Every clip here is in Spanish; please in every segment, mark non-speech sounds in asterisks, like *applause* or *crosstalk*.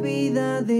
vida de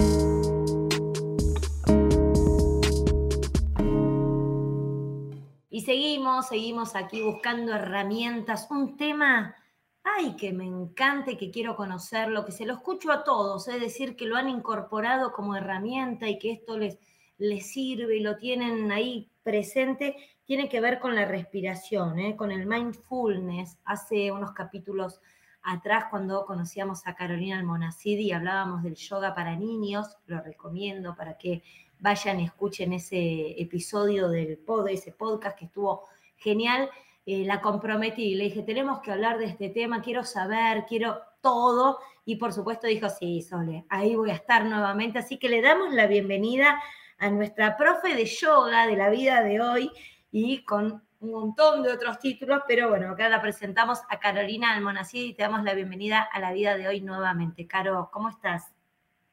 Seguimos, seguimos aquí buscando herramientas, un tema, ay, que me encanta y que quiero conocerlo, que se lo escucho a todos, es decir, que lo han incorporado como herramienta y que esto les, les sirve y lo tienen ahí presente, tiene que ver con la respiración, ¿eh? con el mindfulness. Hace unos capítulos atrás, cuando conocíamos a Carolina Almonacidi y hablábamos del yoga para niños, lo recomiendo para que vayan y escuchen ese episodio del pod, ese podcast que estuvo genial. Eh, la comprometí, le dije, tenemos que hablar de este tema, quiero saber, quiero todo. Y por supuesto dijo, sí, Sole, ahí voy a estar nuevamente. Así que le damos la bienvenida a nuestra profe de yoga de la vida de hoy y con un montón de otros títulos, pero bueno, acá la presentamos a Carolina Almonacid y te damos la bienvenida a la vida de hoy nuevamente. Caro, ¿cómo estás?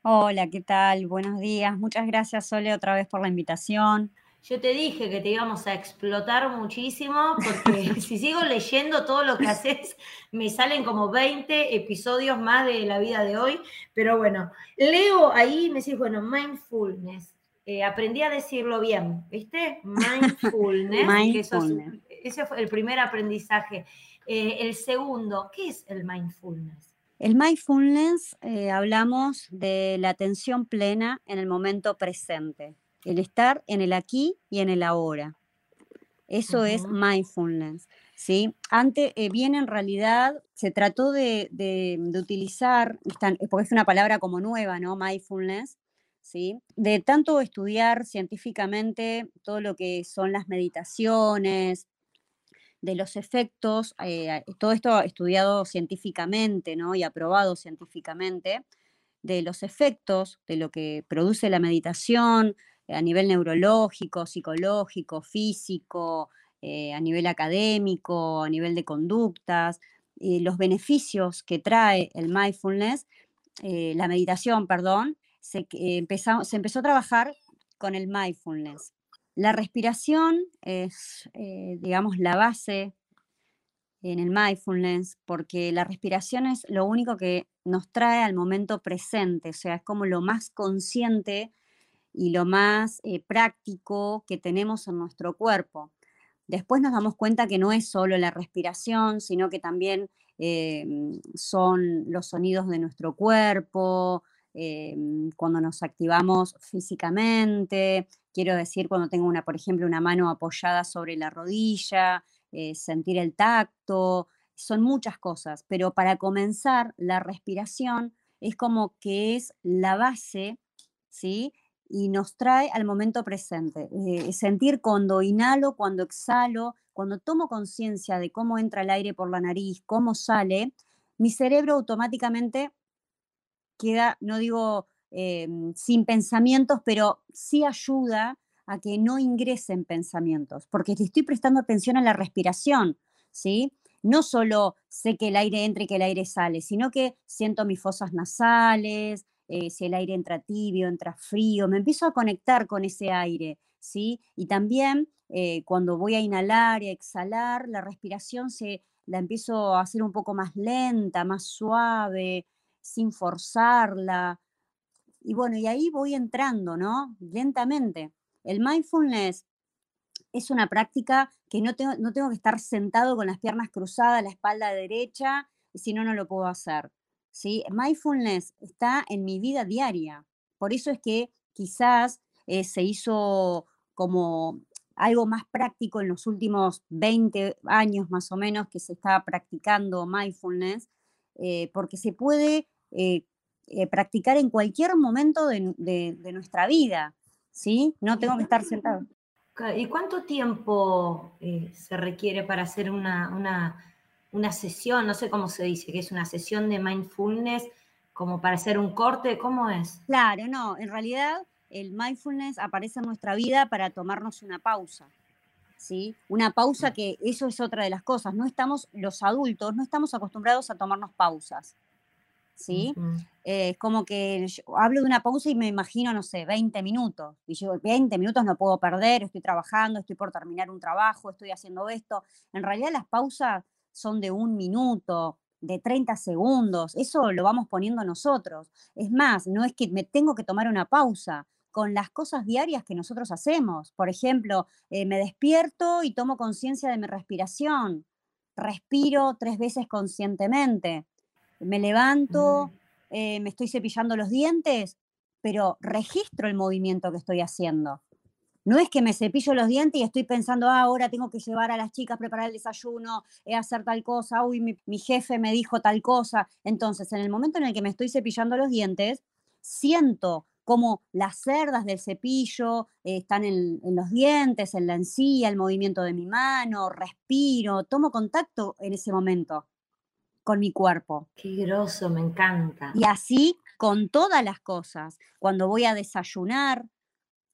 Hola, ¿qué tal? Buenos días. Muchas gracias, Sole, otra vez por la invitación. Yo te dije que te íbamos a explotar muchísimo porque *laughs* si sigo leyendo todo lo que haces, me salen como 20 episodios más de la vida de hoy. Pero bueno, leo ahí y me decís, bueno, mindfulness. Eh, aprendí a decirlo bien, ¿viste? Mindfulness. *laughs* Mindfulness. ese fue el primer aprendizaje. Eh, el segundo, ¿qué es el mindfulness? El mindfulness, eh, hablamos de la atención plena en el momento presente, el estar en el aquí y en el ahora. Eso es mindfulness. ¿sí? Antes, eh, bien en realidad, se trató de, de- de utilizar, porque es una palabra como nueva, ¿no? Mindfulness, De tanto estudiar científicamente todo lo que son las meditaciones, de los efectos, eh, todo esto estudiado científicamente, ¿no? Y aprobado científicamente, de los efectos de lo que produce la meditación eh, a nivel neurológico, psicológico, físico, eh, a nivel académico, a nivel de conductas, los beneficios que trae el mindfulness, la meditación, perdón, se, empezamos- se empezó a trabajar con el mindfulness. La respiración es, eh, digamos, la base en el mindfulness, porque la respiración es lo único que nos trae al momento presente, o sea, es como lo más consciente y lo más eh, práctico que tenemos en nuestro cuerpo. Después nos damos cuenta que no es solo la respiración, sino que también eh, son los sonidos de nuestro cuerpo, eh, cuando nos activamos físicamente, quiero decir cuando tengo una, por ejemplo, una mano apoyada sobre la rodilla, eh, sentir el tacto, son muchas cosas, pero para comenzar, la respiración es como que es la base, ¿sí? Y nos trae al momento presente. Eh, sentir cuando inhalo, cuando exhalo, cuando tomo conciencia de cómo entra el aire por la nariz, cómo sale, mi cerebro automáticamente queda, no digo eh, sin pensamientos, pero sí ayuda a que no ingresen pensamientos, porque le estoy prestando atención a la respiración, ¿sí? No solo sé que el aire entra y que el aire sale, sino que siento mis fosas nasales, eh, si el aire entra tibio, entra frío, me empiezo a conectar con ese aire, ¿sí? Y también eh, cuando voy a inhalar y a exhalar, la respiración se la empiezo a hacer un poco más lenta, más suave, sin forzarla. Y bueno, y ahí voy entrando, ¿no? Lentamente. El mindfulness es una práctica que no tengo, no tengo que estar sentado con las piernas cruzadas, la espalda derecha, si no, no lo puedo hacer. ¿sí? Mindfulness está en mi vida diaria. Por eso es que quizás eh, se hizo como algo más práctico en los últimos 20 años más o menos que se está practicando mindfulness, eh, porque se puede eh, eh, practicar en cualquier momento de, de- de nuestra vida, ¿sí? No tengo que estar sentado. ¿Y cuánto tiempo eh, se requiere para hacer una, una una sesión, no sé cómo se dice, que es una sesión de mindfulness como para hacer un corte, ¿cómo es? Claro, no, en realidad el mindfulness aparece en nuestra vida para tomarnos una pausa. ¿Sí? Una pausa que eso es otra de las cosas. No estamos, los adultos, no estamos acostumbrados a tomarnos pausas. ¿Sí? Eh, es como que hablo de una pausa y me imagino, no sé, 20 minutos. Y yo, 20 minutos no puedo perder, estoy trabajando, estoy por terminar un trabajo, estoy haciendo esto. En realidad las pausas son de un minuto, de 30 segundos, eso lo vamos poniendo nosotros. Es más, no es que me tengo que tomar una pausa con las cosas diarias que nosotros hacemos. Por ejemplo, eh, me despierto y tomo conciencia de mi respiración. Respiro tres veces conscientemente me levanto, eh, me estoy cepillando los dientes, pero registro el movimiento que estoy haciendo. No es que me cepillo los dientes y estoy pensando, ah, ahora tengo que llevar a las chicas preparar el desayuno, eh, hacer tal cosa, uy, mi, jefe me dijo tal cosa. Entonces, en el momento en el que me estoy cepillando los dientes, siento como las cerdas del cepillo eh, están en, en, los dientes, en la encía, el movimiento de mi mano, respiro, tomo contacto en ese momento con mi cuerpo. Qué groso, me encanta. Y así con todas las cosas. Cuando voy a desayunar,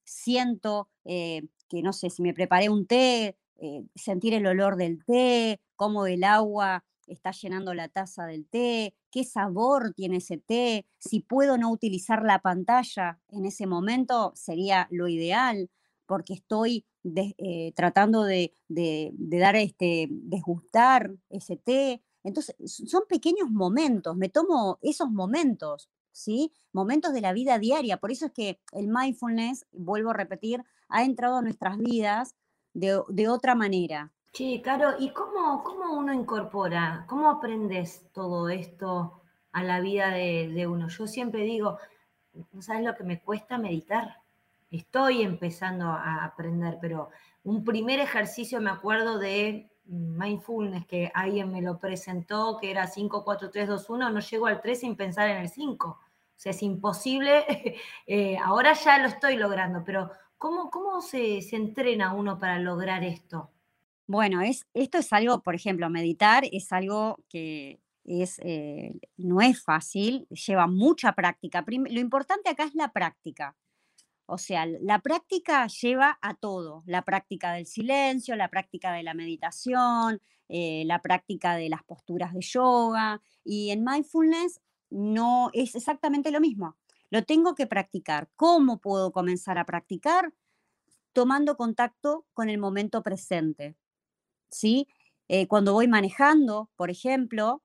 siento eh, que, no sé, si me preparé un té, eh, sentir el olor del té, cómo el agua está llenando la taza del té, qué sabor tiene ese té, si puedo no utilizar la pantalla en ese momento sería lo ideal, porque estoy eh, tratando de, de, dar este, desgustar ese té, entonces, son pequeños momentos, me tomo esos momentos, ¿sí? Momentos de la vida diaria. Por eso es que el mindfulness, vuelvo a repetir, ha entrado a nuestras vidas de, otra manera. Sí, Caro, ¿y cómo, cómo, uno incorpora, cómo aprendes todo esto a la vida de, de uno? Yo siempre digo, sabes lo que me cuesta meditar. Estoy empezando a aprender, pero un primer ejercicio me acuerdo de mindfulness que alguien me lo presentó, que era 5, 4, 3, 2, 1, no llego al 3 sin pensar en el 5. O sea, es imposible. *laughs* Eh, ahora ya lo estoy logrando, pero ¿cómo, cómo se, se, entrena uno para lograr esto? Bueno, es, esto es algo, por ejemplo, meditar es algo que es, eh, no es fácil, lleva mucha práctica. lo importante acá es la práctica. O sea, la práctica lleva a todo, la práctica del silencio, la práctica de la meditación, eh, la práctica de las posturas de yoga. Y en mindfulness no es exactamente lo mismo. Lo tengo que practicar. ¿Cómo puedo comenzar a practicar? Tomando contacto con el momento presente. ¿Sí? Eh, cuando voy manejando, por ejemplo,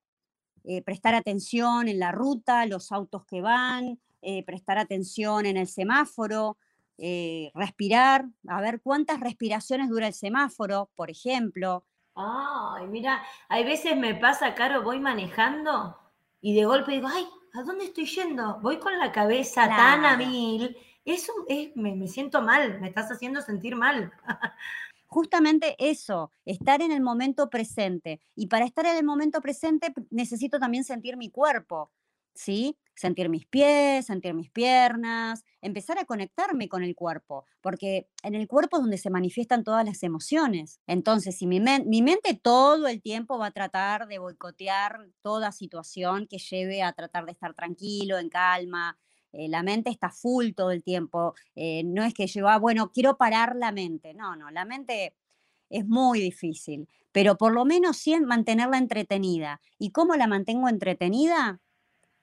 eh, prestar atención en la ruta, los autos que van, eh, prestar atención en el semáforo, eh, respirar, a ver cuántas respiraciones dura el semáforo, por ejemplo. Ay, mira, hay veces me pasa, Caro, voy manejando y de golpe digo, ay, ¿a dónde estoy yendo? Voy con la cabeza tan a mil. Eso es, me, me siento mal, me estás haciendo sentir mal. *laughs* justamente eso, estar en el momento presente. Y para estar en el momento presente necesito también sentir mi cuerpo. ¿sí? Sentir mis pies, sentir mis piernas, empezar a conectarme con el cuerpo, porque en el cuerpo es donde se manifiestan todas las emociones. Entonces, si mi, mente todo el tiempo va a tratar de boicotear toda situación que lleve a tratar de estar tranquilo, en calma, eh, la mente está full todo el tiempo, eh, no es que yo, ah, bueno, quiero parar la mente, no, no, la mente es muy difícil, pero por lo menos sí mantenerla entretenida. ¿Y cómo la mantengo entretenida?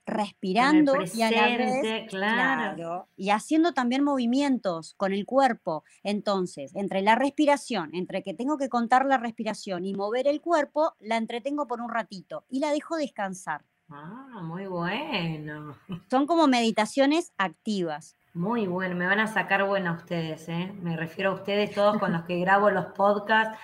Respirando y a la vez, claro. y haciendo también movimientos con el cuerpo. Entonces, entre la respiración, entre que tengo que contar la respiración y mover el cuerpo, la entretengo por un ratito y la dejo descansar. Ah, muy bueno. *laughs* Son como meditaciones activas. Muy bueno, me van a sacar bueno ustedes, ¿eh? Me refiero a ustedes todos con los que *laughs* grabo los podcasts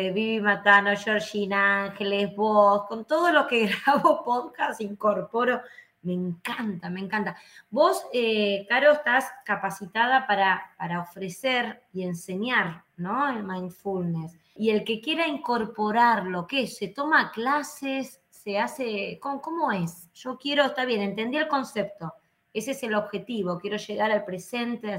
Vivi Matano, Georgina Ángeles, vos, con todo lo que *laughs* grabo podcast, incorporo. Me encanta, me encanta. Vos, eh, Caro, estás capacitada para, para ofrecer y enseñar, ¿no? El mindfulness. Y el que quiera incorporarlo, ¿qué? ¿Se toma clases? ¿Se hace? ¿Cómo, cómo es? Yo quiero, está bien, entendí el concepto ese es el objetivo, quiero llegar al presente.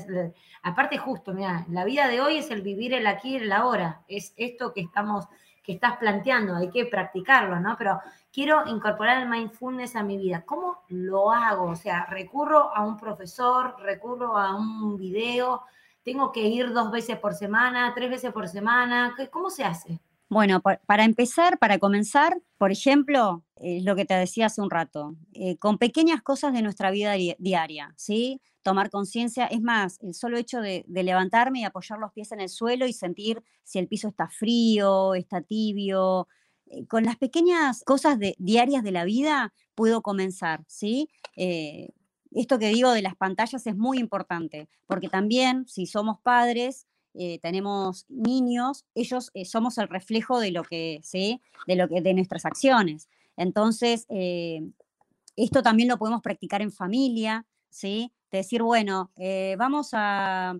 Aparte, justo, mira, la vida de hoy es el vivir el aquí y el ahora. Es esto que estamos que estás planteando, hay que practicarlo, ¿no? Pero quiero incorporar el mindfulness a mi vida. ¿Cómo lo hago? O sea, recurro a un profesor, recurro a un video, tengo que ir dos veces por semana, tres veces por semana, ¿cómo se hace? Bueno, para empezar, para comenzar, por ejemplo, es lo que te decía hace un rato, eh, con pequeñas cosas de nuestra vida diaria, ¿sí? Tomar conciencia, es más, el solo hecho de, levantarme y apoyar los pies en el suelo y sentir si el piso está frío, está tibio, eh, con las pequeñas cosas de, diarias de la vida puedo comenzar, ¿sí? Eh, esto que digo de las pantallas es muy importante, porque también si somos padres, eh, tenemos niños, ellos eh, somos el reflejo de lo que, ¿sí? De lo que, de nuestras acciones. Entonces, eh, esto también lo podemos practicar en familia, ¿sí? De decir, bueno, vamos a,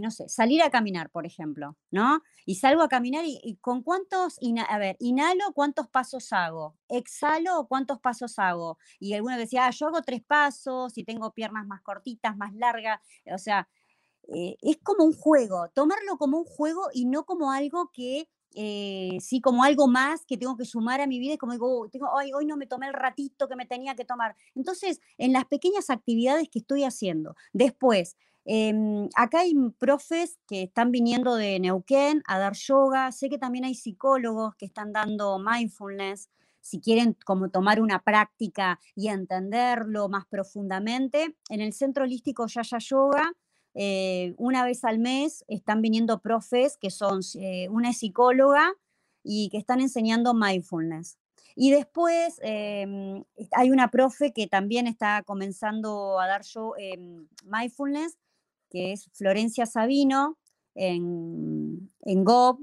no sé, salir a caminar, por ejemplo, ¿no? Y salgo a caminar y, con cuántos, a ver, inhalo, ¿cuántos pasos hago? Exhalo, ¿cuántos pasos hago? Y alguno decía, ah, yo hago tres pasos y tengo piernas más cortitas, más largas, o sea, eh, es como un juego, tomarlo como un juego y no como algo que, eh, sí, como algo más que tengo que sumar a mi vida, y como digo, oh, tengo, hoy no me tomé el ratito que me tenía que tomar. Entonces, en las pequeñas actividades que estoy haciendo. Después, em, acá hay profes que están viniendo de Neuquén a dar yoga, sé que también hay psicólogos que están dando mindfulness, si quieren como tomar una práctica y entenderlo más profundamente. En el Centro Holístico Yaya Yoga eh, una vez al mes están viniendo profes que son eh, una psicóloga y que están enseñando mindfulness. Y después em, hay una profe que también está comenzando a dar yo em, mindfulness, que es Florencia Sabino, en, en Gob.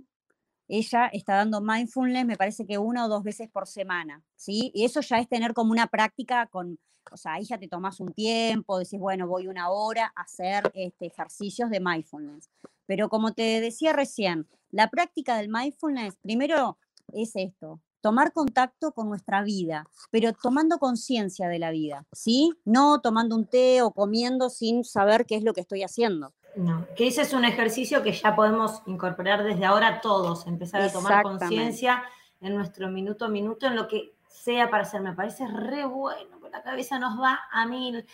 Ella está dando mindfulness, me parece que una o dos veces por semana, ¿sí? Y eso ya es tener como una práctica con o sea, ahí ya te tomas un tiempo, decís, bueno, voy una hora a hacer este, ejercicios de mindfulness. Pero como te decía recién, la práctica del mindfulness, primero es esto, tomar contacto con nuestra vida, pero tomando conciencia de la vida, ¿sí? No tomando un té o comiendo sin saber qué es lo que estoy haciendo. No, que ese es un ejercicio que ya podemos incorporar desde ahora todos, empezar a tomar conciencia en nuestro minuto a minuto, en lo que sea para hacer. Me parece re bueno, porque la cabeza nos va a mil.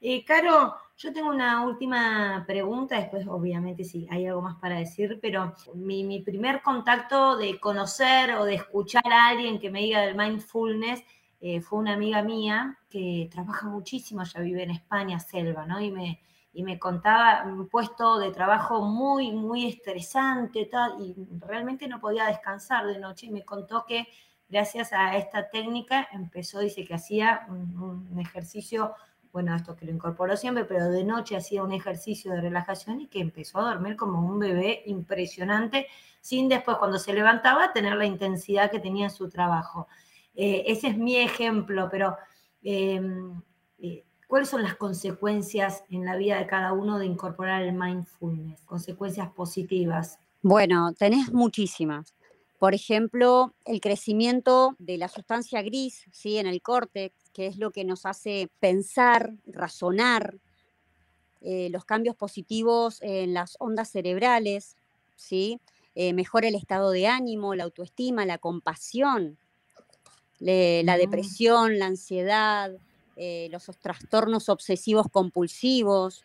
Eh, Caro, yo tengo una última pregunta, después obviamente si hay algo más para decir, pero mi, primer contacto de conocer o de escuchar a alguien que me diga del mindfulness eh, fue una amiga mía que trabaja muchísimo, ya vive en España, Selva, ¿no? Y me, y me contaba un puesto de trabajo muy, muy estresante tal, y realmente no podía descansar de noche y me contó que gracias a esta técnica empezó, dice que hacía un, ejercicio, bueno, esto que lo incorporó siempre, pero de noche hacía un ejercicio de relajación y que empezó a dormir como un bebé impresionante, sin después cuando se levantaba tener la intensidad que tenía en su trabajo. Eh, ese es mi ejemplo, pero em, eh, ¿cuáles son las consecuencias en la vida de cada uno de incorporar el mindfulness? Consecuencias positivas. Bueno, tenés muchísimas. Por ejemplo, el crecimiento de la sustancia gris ¿sí? en el córtex, que es lo que nos hace pensar, razonar, eh, los cambios positivos en las ondas cerebrales, ¿sí? Eh, mejora el estado de ánimo, la autoestima, la compasión, la depresión, la ansiedad, eh, los trastornos obsesivos compulsivos,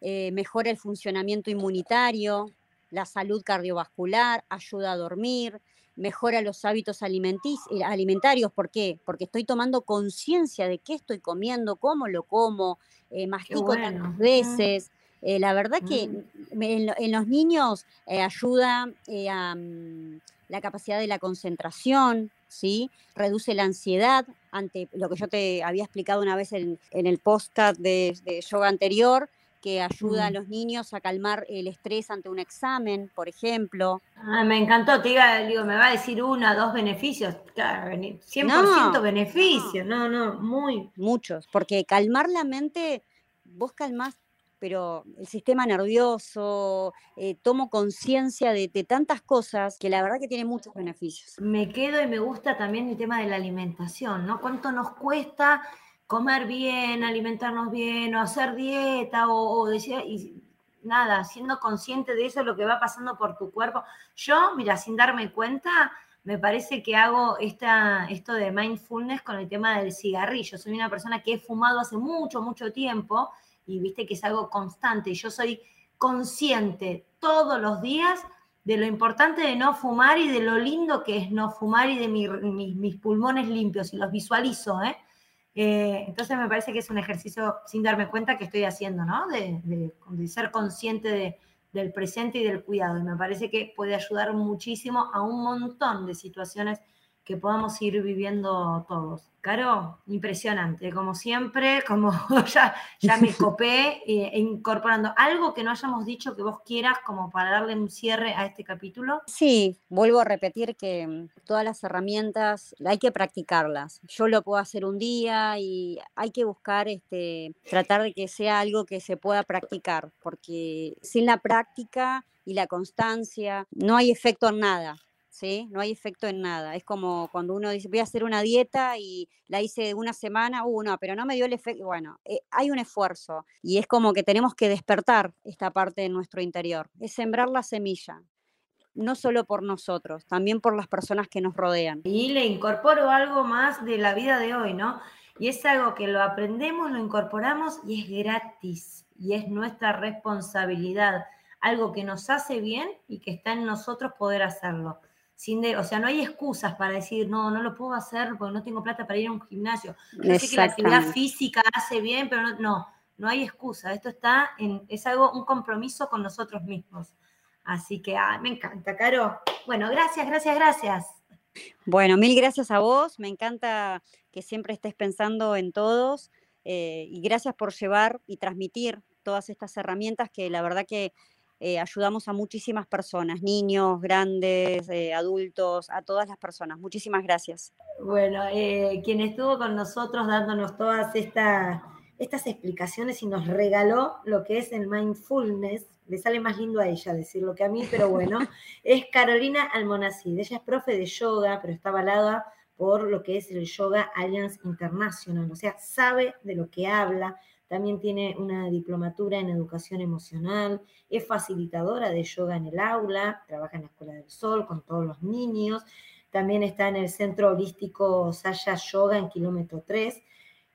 mejora el funcionamiento inmunitario, la salud cardiovascular, ayuda a dormir, mejora los hábitos eh, alimentarios. ¿Por qué? Porque estoy tomando conciencia de qué estoy comiendo, cómo lo como, eh, mastico tantas veces. Eh, la verdad que mm. en, los niños ayuda a mm, la capacidad de la concentración, ¿sí? Reduce la ansiedad ante lo que yo te había explicado una vez en, el podcast de yoga anterior, que ayuda a mm. los niños a calmar el estrés ante un examen, por ejemplo. Ah, me encantó, te diga, digo, me va a decir uno, dos beneficios, 100% beneficios, no, no, muy. Muchos, porque calmar la mente, vos calmás, pero el sistema nervioso, eh, tomo conciencia de, de, tantas cosas que la verdad que tiene muchos beneficios. Me quedo y me gusta también el tema de la alimentación, ¿no? ¿Cuánto nos cuesta? comer bien, alimentarnos bien, o hacer dieta, o, decir, y nada, siendo consciente de eso, lo que va pasando por tu cuerpo. Yo, mira, sin darme cuenta, me parece que hago esta, esto de mindfulness con el tema del cigarrillo. Soy una persona que he fumado hace mucho, mucho tiempo y viste que es algo constante. Yo soy consciente todos los días de lo importante de no fumar y de lo lindo que es no fumar y de mis pulmones limpios y los visualizo, ¿eh? ¿eh? entonces me parece que es un ejercicio sin darme cuenta que estoy haciendo, de ser consciente de, del presente y del cuidado. Y me parece que puede ayudar muchísimo a un montón de situaciones que podamos ir viviendo todos. Caro, impresionante, como siempre, como *laughs* ya, ya me copé, eh, incorporando algo que no hayamos dicho que vos quieras como para darle un cierre a este capítulo. Sí, vuelvo a repetir que mm, todas las herramientas hay que practicarlas. Yo lo puedo hacer un día y hay que buscar, este, tratar de que sea algo que se pueda practicar, porque sin la práctica y la constancia no hay efecto en nada. ¿Sí? No hay efecto en nada. Es como cuando uno dice, voy a hacer una dieta y la hice una semana, uh, no, pero no me dio el efecto. Bueno, eh, hay un esfuerzo y es como que tenemos que despertar esta parte de nuestro interior, es sembrar la semilla. No solo por nosotros, también por las personas que nos rodean. Y le incorporo algo más de la vida de hoy, ¿no? Y es algo que lo aprendemos, lo incorporamos y es gratis y es nuestra responsabilidad, algo que nos hace bien y que está en nosotros poder hacerlo o sea, no hay excusas para decir, no, no lo puedo hacer porque no tengo plata para ir a un gimnasio. Yo sé que la actividad física hace bien, pero no, no, no hay excusa. Esto está en, es algo, un compromiso con nosotros mismos. Así que ah, me encanta, Caro. Bueno, gracias, gracias, gracias. Bueno, mil gracias a vos. Me encanta que siempre estés pensando en todos eh, y gracias por llevar y transmitir todas estas herramientas que la verdad que eh, ayudamos a muchísimas personas, niños, grandes, eh, adultos, a todas las personas. Muchísimas gracias. Bueno, eh, quien estuvo con nosotros dándonos todas estas explicaciones y nos regaló lo que es el mindfulness, le sale más lindo a ella decirlo que a mí, pero bueno, *laughs* es Carolina Almonacid. Ella es profe de yoga, pero está avalada por lo que es el Yoga Alliance International, o sea, sabe de lo que habla, también tiene una diplomatura en educación emocional, es facilitadora de yoga en el aula, trabaja en la Escuela del Sol con todos los niños, también está en el Centro Holístico Saya Yoga en kilómetro 3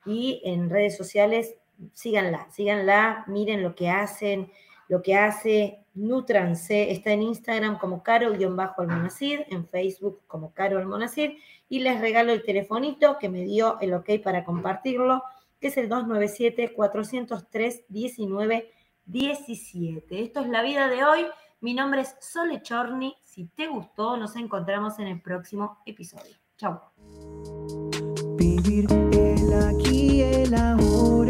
y en redes sociales, síganla, síganla, miren lo que hacen, lo que hace, nutranse, está en Instagram como caro-almonacid, en Facebook como caro almonacid y les regalo el telefonito que me dio el ok para compartirlo que es el 297-403-1917. Esto es la vida de hoy. Mi nombre es Sole Chorni. Si te gustó, nos encontramos en el próximo episodio. Chau. Vivir el aquí, el ahora.